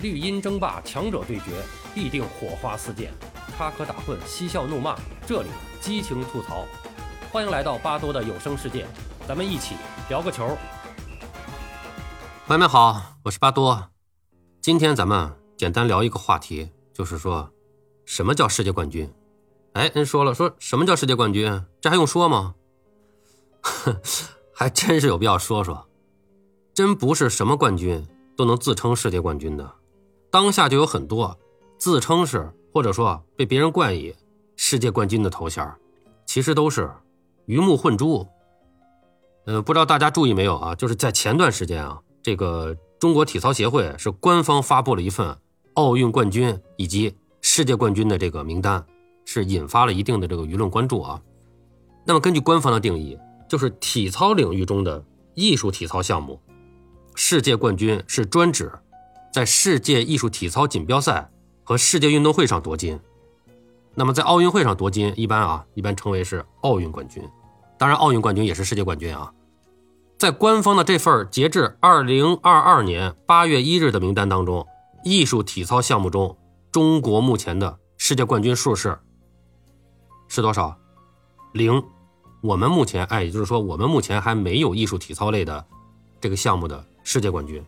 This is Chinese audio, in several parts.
绿茵争霸，强者对决，必定火花四溅，插科打诨，嬉笑怒骂，这里激情吐槽。欢迎来到巴多的有声世界，咱们一起聊个球。朋友们好，我是巴多。今天咱们简单聊一个话题，就是说，什么叫世界冠军？哎，人说了，说什么叫世界冠军？这还用说吗？还真是有必要说说。真不是什么冠军都能自称世界冠军的。当下就有很多自称是，或者说被别人冠以世界冠军的头衔，其实都是鱼目混珠。呃，不知道大家注意没有啊？就是在前段时间啊，这个中国体操协会是官方发布了一份奥运冠军以及世界冠军的这个名单，是引发了一定的这个舆论关注啊。那么根据官方的定义，就是体操领域中的艺术体操项目，世界冠军是专指。在世界艺术体操锦标赛和世界运动会上夺金，那么在奥运会上夺金，一般啊，一般称为是奥运冠军。当然，奥运冠军也是世界冠军啊。在官方的这份截至二零二二年八月一日的名单当中，艺术体操项目中，中国目前的世界冠军数是是多少？零。我们目前，哎，也就是说，我们目前还没有艺术体操类的这个项目的世界冠军。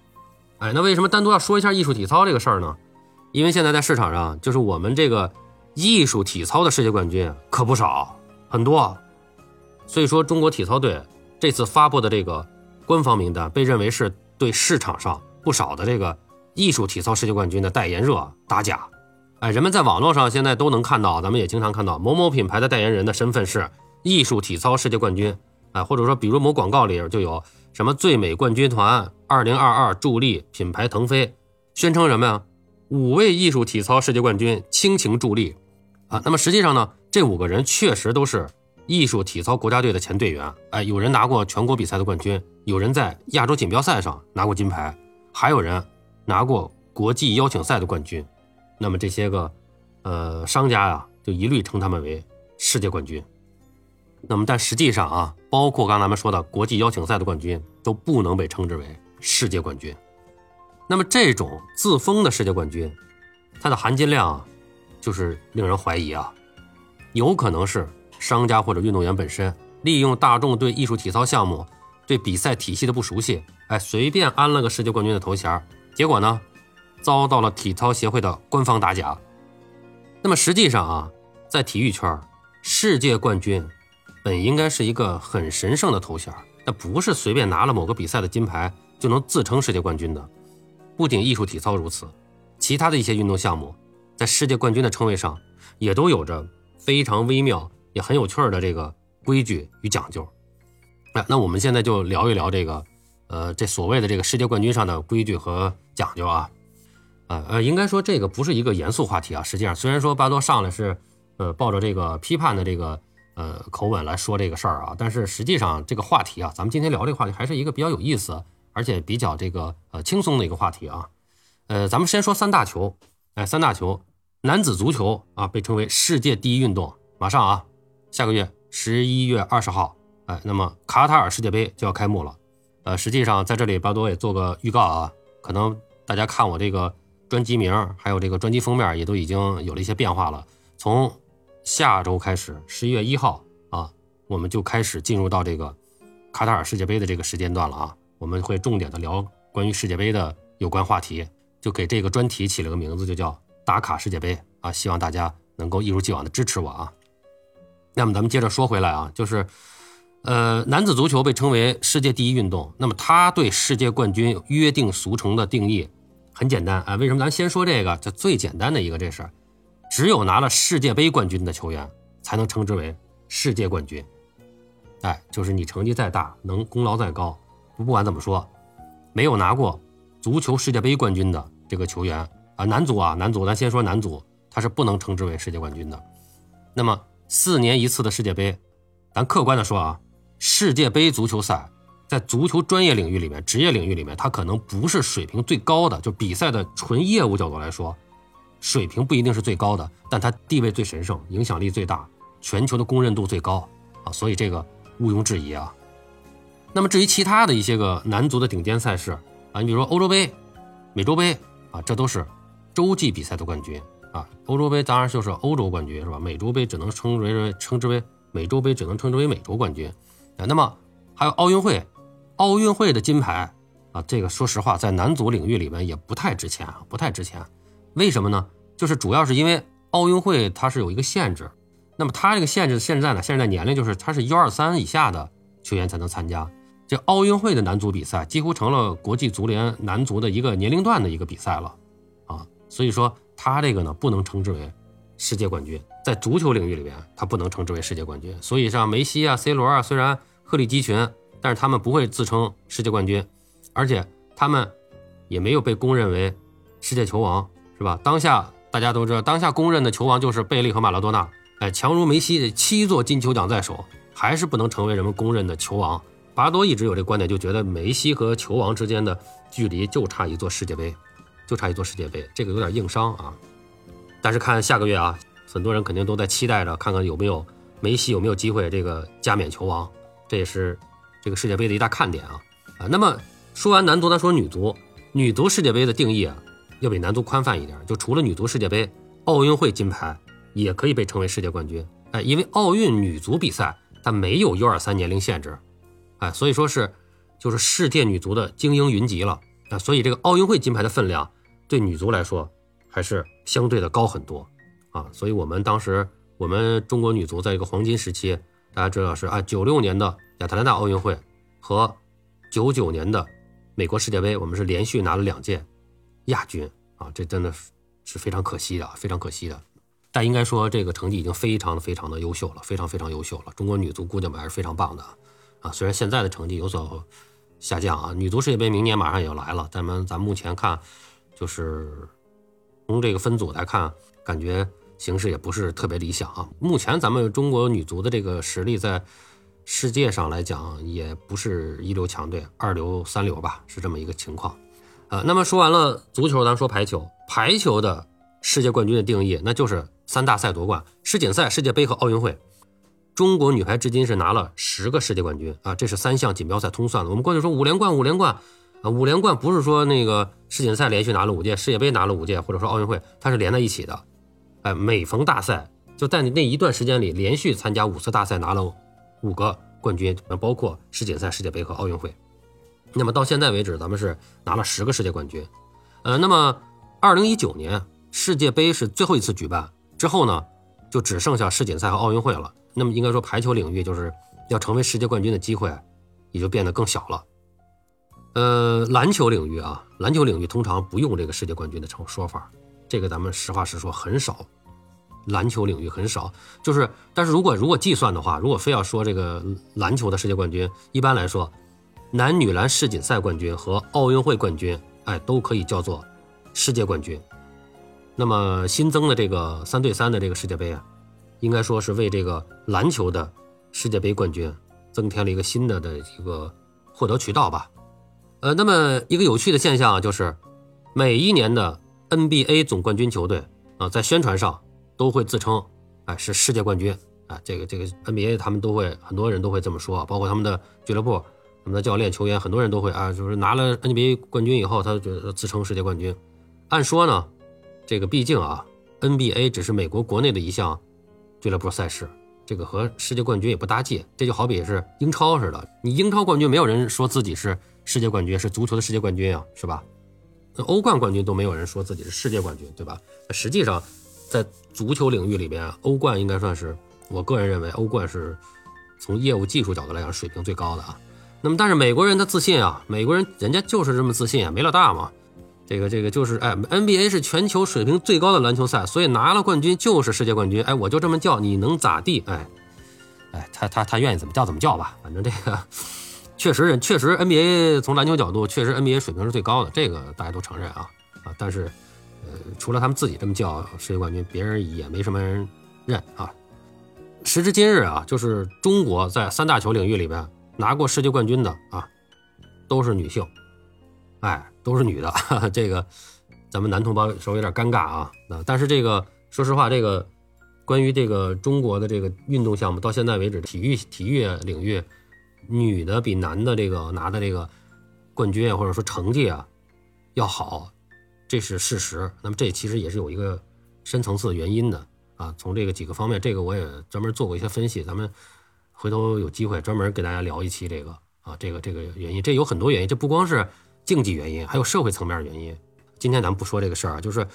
哎，那为什么单独要说一下艺术体操这个事儿呢？因为现在在市场上，就是我们这个艺术体操的世界冠军可不少，很多。所以说，中国体操队这次发布的这个官方名单，被认为是对市场上不少的这个艺术体操世界冠军的代言热打假。哎，人们在网络上现在都能看到，咱们也经常看到某某品牌的代言人的身份是艺术体操世界冠军。哎，或者说，比如某广告里就有。什么最美冠军团二零二二助力品牌腾飞，宣称什么呀？五位艺术体操世界冠军倾情助力，啊，那么实际上呢，这五个人确实都是艺术体操国家队的前队员，哎，有人拿过全国比赛的冠军，有人在亚洲锦标赛上拿过金牌，还有人拿过国际邀请赛的冠军，那么这些个，呃，商家呀，就一律称他们为世界冠军。那么，但实际上啊，包括刚才咱们说的国际邀请赛的冠军，都不能被称之为世界冠军。那么，这种自封的世界冠军，它的含金量啊，就是令人怀疑啊，有可能是商家或者运动员本身利用大众对艺术体操项目、对比赛体系的不熟悉，哎，随便安了个世界冠军的头衔，结果呢，遭到了体操协会的官方打假。那么，实际上啊，在体育圈，世界冠军。本应该是一个很神圣的头衔，那不是随便拿了某个比赛的金牌就能自称世界冠军的。不仅艺术体操如此，其他的一些运动项目，在世界冠军的称谓上，也都有着非常微妙也很有趣的这个规矩与讲究。那那我们现在就聊一聊这个，呃，这所谓的这个世界冠军上的规矩和讲究啊，呃呃，应该说这个不是一个严肃话题啊。实际上，虽然说巴多上来是，呃，抱着这个批判的这个。呃，口吻来说这个事儿啊，但是实际上这个话题啊，咱们今天聊这个话题还是一个比较有意思，而且比较这个呃轻松的一个话题啊。呃，咱们先说三大球，哎，三大球，男子足球啊，被称为世界第一运动，马上啊，下个月十一月二十号，哎，那么卡塔尔世界杯就要开幕了。呃，实际上在这里巴多也做个预告啊，可能大家看我这个专辑名还有这个专辑封面也都已经有了一些变化了，从。下周开始，十一月一号啊，我们就开始进入到这个卡塔尔世界杯的这个时间段了啊。我们会重点的聊关于世界杯的有关话题，就给这个专题起了个名字，就叫打卡世界杯啊。希望大家能够一如既往的支持我啊。那么咱们接着说回来啊，就是呃，男子足球被称为世界第一运动，那么它对世界冠军约定俗成的定义很简单啊。为什么咱先说这个？这最简单的一个这是。只有拿了世界杯冠军的球员才能称之为世界冠军。哎，就是你成绩再大，能功劳再高，不管怎么说，没有拿过足球世界杯冠军的这个球员啊，男足啊，男足，咱先说男足，他是不能称之为世界冠军的。那么四年一次的世界杯，咱客观的说啊，世界杯足球赛在足球专业领域里面、职业领域里面，它可能不是水平最高的，就比赛的纯业务角度来说。水平不一定是最高的，但它地位最神圣，影响力最大，全球的公认度最高啊，所以这个毋庸置疑啊。那么至于其他的一些个男足的顶尖赛事啊，你比如说欧洲杯、美洲杯啊，这都是洲际比赛的冠军啊。欧洲杯当然就是欧洲冠军是吧？美洲杯只能称之为称之为美洲杯，只能称之为美洲冠军啊。那么还有奥运会，奥运会的金牌啊，这个说实话在男足领域里面也不太值钱啊，不太值钱。为什么呢？就是主要是因为奥运会它是有一个限制，那么它这个限制现在呢，现在年龄，就是它是幺二三以下的球员才能参加。这奥运会的男足比赛几乎成了国际足联男足的一个年龄段的一个比赛了，啊，所以说他这个呢不能称之为世界冠军，在足球领域里边，他不能称之为世界冠军。所以像梅西啊、C 罗啊，虽然鹤立鸡群，但是他们不会自称世界冠军，而且他们也没有被公认为世界球王，是吧？当下大家都知道，当下公认的球王就是贝利和马拉多纳，哎，强如梅西，七座金球奖在手，还是不能成为人们公认的球王。巴多一直有这观点，就觉得梅西和球王之间的距离就差一座世界杯，就差一座世界杯，这个有点硬伤啊。但是看下个月啊，很多人肯定都在期待着，看看有没有梅西有没有机会这个加冕球王，这也是这个世界杯的一大看点啊啊。那么说完男足，咱说女足，女足世界杯的定义啊，要比男足宽泛一点，就除了女足世界杯，奥运会金牌也可以被称为世界冠军，哎，因为奥运女足比赛它没有 U 二三年龄限制。哎，所以说是，就是世界女足的精英云集了。啊，所以这个奥运会金牌的分量对女足来说还是相对的高很多。啊，所以我们当时我们中国女足在一个黄金时期，大家知道是啊，九六年的亚特兰大奥运会和九九年的美国世界杯，我们是连续拿了两届亚军啊，这真的是非常可惜的，非常可惜的，但应该说这个成绩已经非常非常的优秀了，非常非常优秀了，中国女足姑娘们还是非常棒的。啊，虽然现在的成绩有所下降啊，女足世界杯明年马上也要来了，咱们咱目前看，就是从这个分组来看，感觉形势也不是特别理想啊。目前咱们中国女足的这个实力在世界上来讲，也不是一流强队，二流三流吧，是这么一个情况。啊，那么说完了足球，咱说排球，排球的世界冠军的定义，那就是三大赛夺冠：世锦赛、世界杯和奥运会。中国女排至今是拿了十个世界冠军啊，这是三项锦标赛通算的。我们过去说五连冠，五连冠啊，五连冠不是说那个世锦赛连续拿了五届，世界杯拿了五届，或者说奥运会，它是连在一起的。哎，每逢大赛，就在那一段时间里连续参加五次大赛，拿了五个冠军，包括世锦赛、世界杯和奥运会。那么到现在为止，咱们是拿了十个世界冠军。呃，那么二零一九年世界杯是最后一次举办之后呢，就只剩下世锦赛和奥运会了。那么应该说，排球领域就是要成为世界冠军的机会也就变得更小了。呃，篮球领域啊，篮球领域通常不用这个世界冠军的称说法，这个咱们实话实说很少。篮球领域很少，就是，但是如果如果计算的话，如果非要说这个篮球的世界冠军，一般来说，男女篮世锦赛冠军和奥运会冠军，哎，都可以叫做世界冠军。那么新增的这个三对三的这个世界杯啊。应该说是为这个篮球的世界杯冠军增添了一个新的的一个获得渠道吧。呃，那么一个有趣的现象就是，每一年的 NBA 总冠军球队啊，在宣传上都会自称，哎，是世界冠军啊。这个这个 NBA 他们都会很多人都会这么说，包括他们的俱乐部、我们的教练、球员，很多人都会啊，就是拿了 NBA 冠军以后，他就自称世界冠军。按说呢，这个毕竟啊，NBA 只是美国国内的一项。俱乐部赛事，这个和世界冠军也不搭界，这就好比是英超似的，你英超冠军没有人说自己是世界冠军，是足球的世界冠军啊，是吧？那欧冠冠军都没有人说自己是世界冠军，对吧？实际上，在足球领域里边，欧冠应该算是我个人认为，欧冠是从业务技术角度来讲水平最高的啊。那么，但是美国人他自信啊，美国人人家就是这么自信啊，没老大嘛。这个这个就是哎，NBA 是全球水平最高的篮球赛，所以拿了冠军就是世界冠军。哎，我就这么叫，你能咋地？哎，哎，他他他愿意怎么叫怎么叫吧，反正这个确实确实 NBA 从篮球角度确实 NBA 水平是最高的，这个大家都承认啊啊。但是呃，除了他们自己这么叫世界冠军，别人也没什么人认啊。时至今日啊，就是中国在三大球领域里边拿过世界冠军的啊，都是女性。哎，都是女的，这个咱们男同胞稍微有点尴尬啊。那但是这个说实话，这个关于这个中国的这个运动项目，到现在为止，体育体育领域，女的比男的这个拿的这个冠军啊，或者说成绩啊要好，这是事实。那么这其实也是有一个深层次的原因的啊。从这个几个方面，这个我也专门做过一些分析，咱们回头有机会专门给大家聊一期这个啊，这个这个原因，这有很多原因，这不光是竞技原因，还有社会层面原因。今天咱们不说这个事儿啊，就是。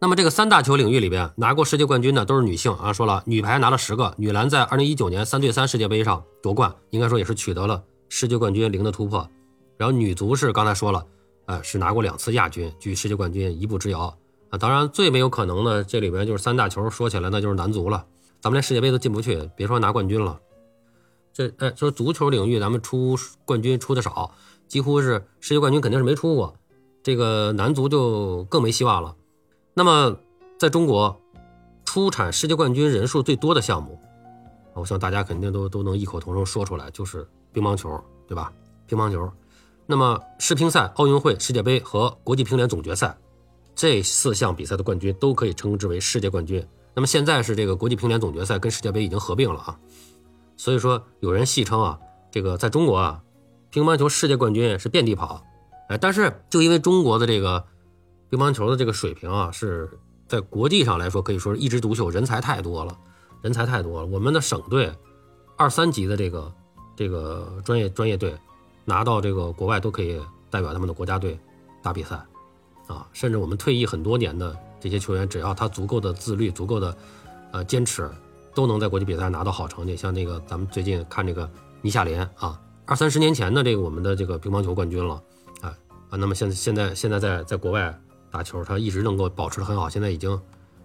那么这个三大球领域里边拿过世界冠军的都是女性啊。说了，女排拿了十个，女篮在二零一九年三对三世界杯上夺冠，应该说也是取得了世界冠军零的突破。然后女足是刚才说了，呃，是拿过两次亚军，距世界冠军一步之遥啊。当然最没有可能的这里边就是三大球，说起来那就是男足了。咱们连世界杯都进不去，别说拿冠军了。这哎，说足球领域咱们出冠军出的少，几乎是世界冠军肯定是没出过，这个男足就更没希望了。那么，在中国，出产世界冠军人数最多的项目，我想大家肯定都都能异口同声说出来，就是乒乓球，对吧？乒乓球。那么世乒赛、奥运会、世界杯和国际乒联总决赛这四项比赛的冠军都可以称之为世界冠军。那么现在是这个国际乒联总决赛跟世界杯已经合并了啊，所以说有人戏称啊，这个在中国啊，乒乓球世界冠军是遍地跑。哎，但是就因为中国的这个。乒乓球的这个水平啊，是在国际上来说可以说是一枝独秀，人才太多了，人才太多了。我们的省队二三级的这个这个专业专业队拿到这个国外都可以代表他们的国家队打比赛啊，甚至我们退役很多年的这些球员，只要他足够的自律、足够的呃坚持，都能在国际比赛拿到好成绩。像那个咱们最近看这个倪夏莲啊，二三十年前的这个我们的这个乒乓球冠军了啊啊，那么现在现在现在在在国外。打球，他一直能够保持的很好，现在已经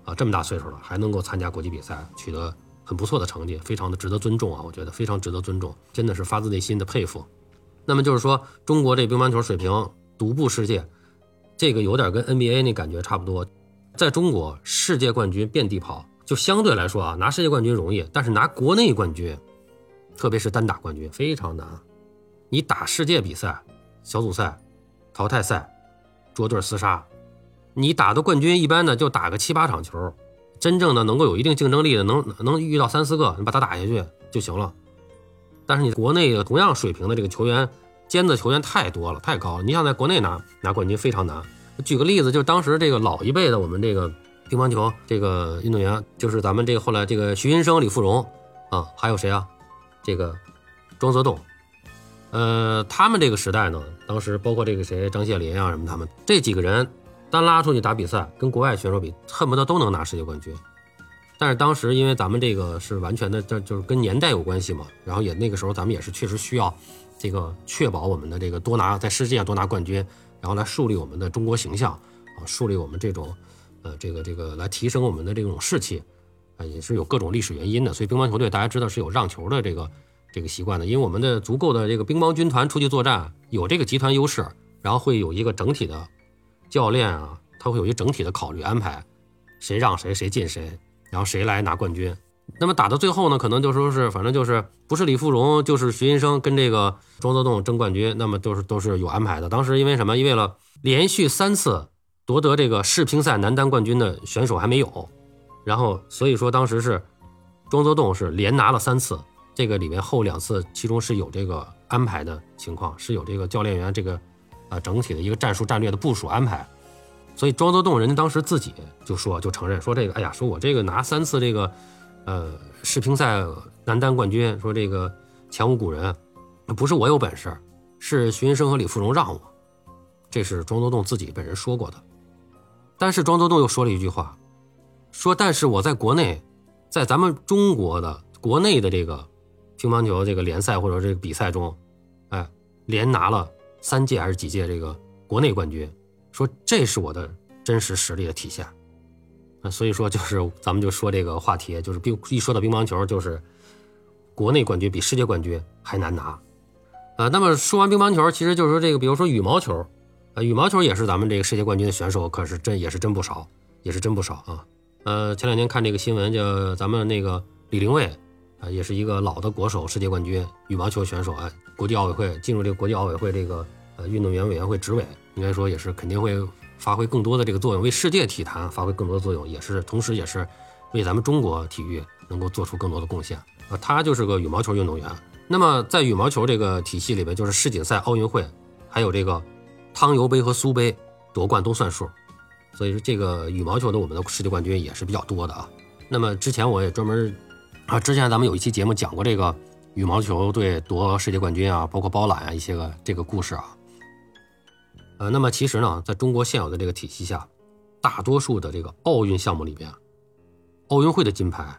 啊这么大岁数了，还能够参加国际比赛，取得很不错的成绩，非常的值得尊重啊！我觉得非常值得尊重，真的是发自内心的佩服。那么就是说，中国这乒乓球水平独步世界，这个有点跟 NBA 那感觉差不多。在中国，世界冠军遍地跑，就相对来说啊，拿世界冠军容易，但是拿国内冠军，特别是单打冠军非常难。你打世界比赛、小组赛、淘汰赛、捉对厮杀。你打的冠军一般呢就打个七八场球，真正的能够有一定竞争力的，能能遇到三四个，你把他打下去就行了。但是你国内同样水平的这个球员，尖子球员太多了，太高了。你想在国内拿拿冠军非常难。举个例子，就是当时这个老一辈的我们这个乒乓球这个运动员，就是咱们这个后来这个徐云生、李富荣啊，还有谁啊？这个庄则栋，呃，他们这个时代呢，当时包括这个谁张谢林啊什么他们这几个人。单拉出去打比赛，跟国外选手比，恨不得都能拿世界冠军。但是当时因为咱们这个是完全的，这就是跟年代有关系嘛。然后也那个时候咱们也是确实需要这个确保我们的这个多拿在世界上多拿冠军，然后来树立我们的中国形象啊，树立我们这种呃这个这个来提升我们的这种士气啊，也是有各种历史原因的。所以乒乓球队大家知道是有让球的这个这个习惯的，因为我们的足够的这个乒乓军团出去作战，有这个集团优势，然后会有一个整体的。教练啊，他会有一个整体的考虑安排，谁让谁，谁进谁，然后谁来拿冠军。那么打到最后呢，可能就说是，反正就是不是李富荣，就是徐云生跟这个庄则栋争冠军，那么都是都是有安排的。当时因为什么？因为了连续三次夺得这个世乒赛男单冠军的选手还没有，然后所以说当时是庄则栋是连拿了三次，这个里面后两次其中是有这个安排的情况，是有这个教练员这个。啊，整体的一个战术战略的部署安排，所以庄则栋人家当时自己就说，就承认说这个，哎呀，说我这个拿三次这个，呃，世乒赛男单冠军，说这个前无古人，不是我有本事，是徐云生和李富荣让我，这是庄则栋自己本人说过的。但是庄则栋又说了一句话，说但是我在国内，在咱们中国的国内的这个乒乓球这个联赛或者这个比赛中，哎，连拿了。三届还是几届这个国内冠军，说这是我的真实实力的体现，啊，所以说就是咱们就说这个话题，就是乒一说到乒乓球，就是国内冠军比世界冠军还难拿，啊，那么说完乒乓球，其实就是说这个，比如说羽毛球，羽毛球也是咱们这个世界冠军的选手，可是真也是真不少，也是真不少啊，呃，前两天看这个新闻，就咱们那个李玲蔚。啊，也是一个老的国手，世界冠军羽毛球选手啊，国际奥委会进入这个国际奥委会这个呃运动员委员会执委，应该说也是肯定会发挥更多的这个作用，为世界体坛发挥更多的作用，也是同时也是为咱们中国体育能够做出更多的贡献啊。他就是个羽毛球运动员。那么在羽毛球这个体系里边，就是世锦赛、奥运会，还有这个汤尤杯和苏杯夺冠都算数。所以说这个羽毛球的我们的世界冠军也是比较多的啊。那么之前我也专门啊，之前咱们有一期节目讲过这个羽毛球队夺世界冠军啊，包括包揽啊一些个这个故事啊。呃，那么其实呢，在中国现有的这个体系下，大多数的这个奥运项目里边，奥运会的金牌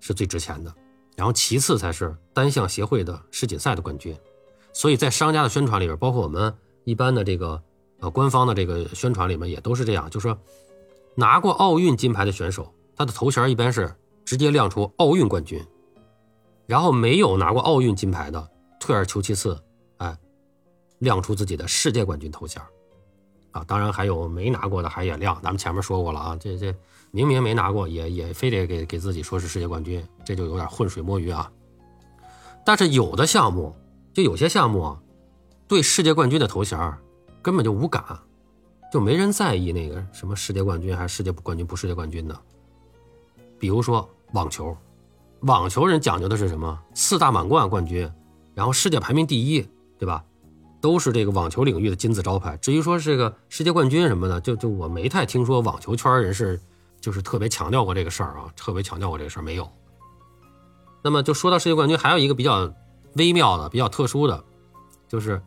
是最值钱的，然后其次才是单项协会的世锦赛的冠军。所以在商家的宣传里边，包括我们一般的这个呃官方的这个宣传里面，也都是这样，就是说拿过奥运金牌的选手，他的头衔一般是直接亮出奥运冠军，然后没有拿过奥运金牌的，退而求其次，哎，亮出自己的世界冠军头衔啊。当然还有没拿过的还也亮，咱们前面说过了啊，这这明明没拿过，也也非得给给自己说是世界冠军，这就有点浑水摸鱼啊。但是有的项目。就有些项目啊，对世界冠军的头衔根本就无感，就没人在意那个什么世界冠军还是世界冠军不世界冠军的。比如说网球，网球人讲究的是什么？四大满贯冠军，然后世界排名第一，对吧？都是这个网球领域的金字招牌。至于说这个世界冠军什么的，就就我没太听说网球圈人士就是特别强调过这个事儿啊，特别强调过这个事儿没有。那么就说到世界冠军，还有一个比较。微妙的、比较特殊的，就是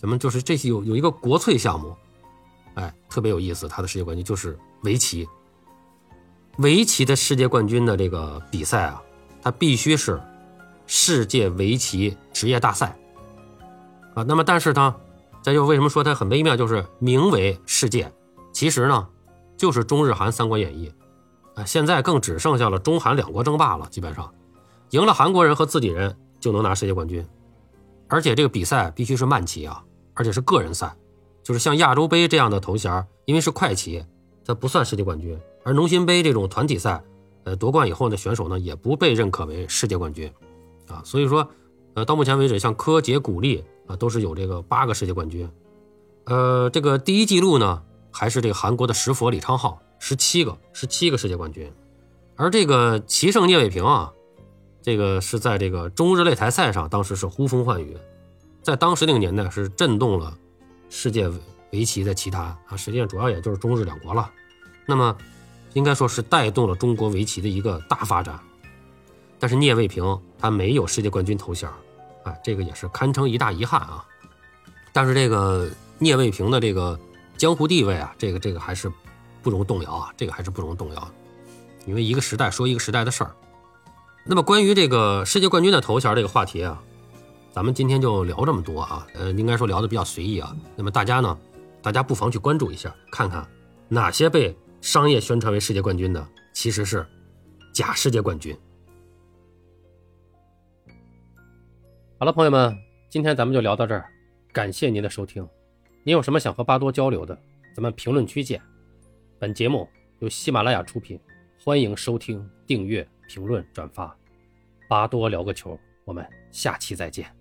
什么？就是这些有有一个国粹项目，哎，特别有意思。他的世界冠军就是围棋。围棋的世界冠军的这个比赛啊，它必须是世界围棋职业大赛啊。那么，但是呢，这就为什么说它很微妙？就是名为世界，其实呢，就是中日韩三国演义啊。现在更只剩下了中韩两国争霸了，基本上赢了韩国人和自己人。就能拿世界冠军，而且这个比赛必须是慢棋啊，而且是个人赛，就是像亚洲杯这样的头衔，因为是快棋，它不算世界冠军。而农心杯这种团体赛，呃，夺冠以后呢选手呢，也不被认可为世界冠军，啊，所以说，呃，到目前为止，像柯洁、古力啊，都是有这个八个世界冠军，呃，这个第一记录呢，还是这个韩国的石佛李昌镐，十七个，十七个世界冠军，而这个棋圣聂卫平啊。这个是在这个中日擂台赛上，当时是呼风唤雨，在当时那个年代是震动了世界围棋的棋坛啊。实际上主要也就是中日两国了。那么应该说是带动了中国围棋的一个大发展。但是聂卫平他没有世界冠军头衔，啊，这个也是堪称一大遗憾啊。但是这个聂卫平的这个江湖地位啊，这个这个还是不容动摇啊，这个还是不容动摇，因为一个时代说一个时代的事儿。那么关于这个世界冠军的头衔这个话题啊，咱们今天就聊这么多啊。呃，应该说聊的比较随意啊。那么大家呢，大家不妨去关注一下，看看哪些被商业宣传为世界冠军的，其实是假世界冠军。好了，朋友们，今天咱们就聊到这儿，感谢您的收听。您有什么想和巴多交流的，咱们评论区见。本节目由喜马拉雅出品，欢迎收听、订阅。评论转发，巴多聊个球，我们下期再见。